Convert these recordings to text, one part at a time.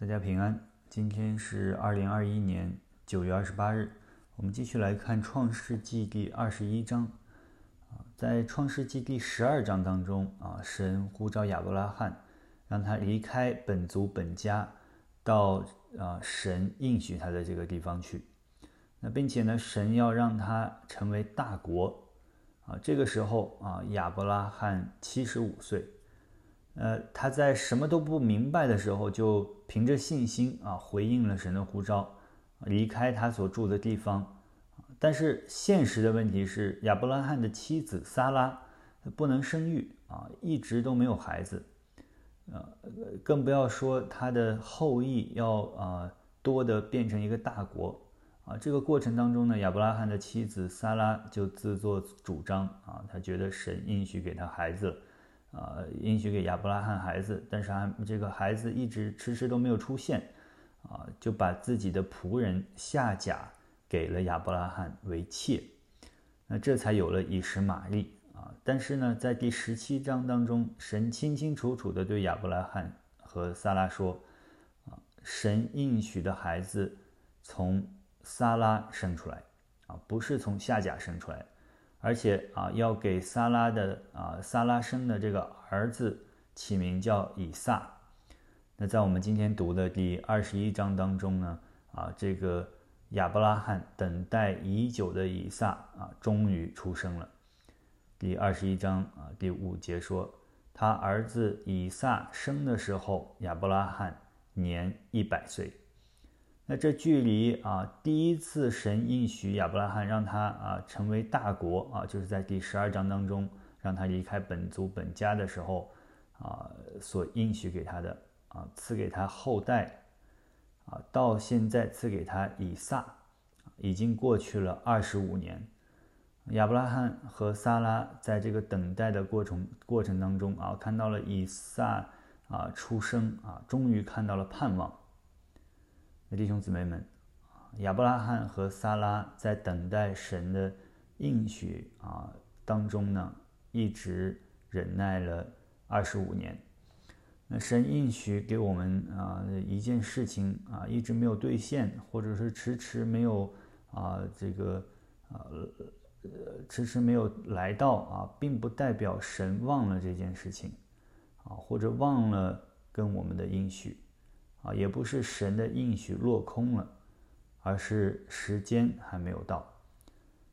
大家平安，今天是二零二一年九月二十八日，我们继续来看《创世纪》第二十一章。啊，在《创世纪》第十二章当中，啊，神呼召亚伯拉罕，让他离开本族本家，到啊神应许他的这个地方去。那并且呢，神要让他成为大国。啊，这个时候啊，亚伯拉罕七十五岁。呃，他在什么都不明白的时候，就凭着信心啊回应了神的呼召，离开他所住的地方。但是现实的问题是，亚伯拉罕的妻子撒拉不能生育啊，一直都没有孩子。呃，更不要说他的后裔要啊多的变成一个大国啊。这个过程当中呢，亚伯拉罕的妻子撒拉就自作主张啊，他觉得神应许给他孩子。啊，应许给亚伯拉罕孩子，但是还这个孩子一直迟迟都没有出现，啊，就把自己的仆人夏甲给了亚伯拉罕为妾，那这才有了以实玛利啊。但是呢，在第十七章当中，神清清楚楚地对亚伯拉罕和撒拉说，啊，神应许的孩子从撒拉生出来，啊，不是从夏甲生出来。而且啊，要给撒拉的啊，撒拉生的这个儿子起名叫以撒。那在我们今天读的第二十一章当中呢，啊，这个亚伯拉罕等待已久的以撒啊，终于出生了。第二十一章啊，第五节说，他儿子以撒生的时候，亚伯拉罕年一百岁。那这距离啊，第一次神应许亚伯拉罕让他啊成为大国啊，就是在第十二章当中让他离开本族本家的时候啊，所应许给他的啊，赐给他后代啊，到现在赐给他以撒，已经过去了二十五年。亚伯拉罕和撒拉在这个等待的过程过程当中啊，看到了以撒啊出生啊，终于看到了盼望。弟兄姊妹们，亚伯拉罕和撒拉在等待神的应许啊当中呢，一直忍耐了二十五年。那神应许给我们啊一件事情啊，一直没有兑现，或者是迟迟没有啊这个啊迟迟没有来到啊，并不代表神忘了这件事情啊，或者忘了跟我们的应许。也不是神的应许落空了，而是时间还没有到。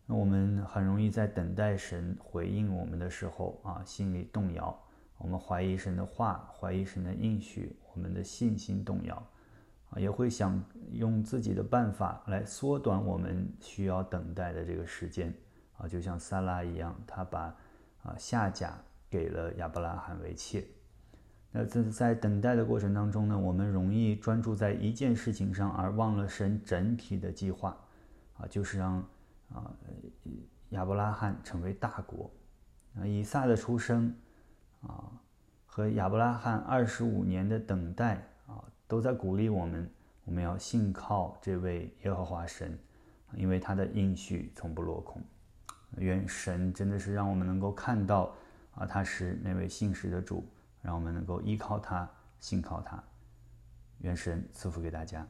那我们很容易在等待神回应我们的时候啊，心里动摇，我们怀疑神的话，怀疑神的应许，我们的信心动摇，啊，也会想用自己的办法来缩短我们需要等待的这个时间。啊，就像撒拉一样，他把啊夏甲给了亚伯拉罕为妾。那在在等待的过程当中呢，我们容易专注在一件事情上，而忘了神整体的计划，啊，就是让啊亚伯拉罕成为大国，啊，以撒的出生，啊，和亚伯拉罕二十五年的等待，啊，都在鼓励我们，我们要信靠这位耶和华神，因为他的应许从不落空。愿神真的是让我们能够看到，啊，他是那位信实的主。让我们能够依靠他，信靠他，愿神赐福给大家。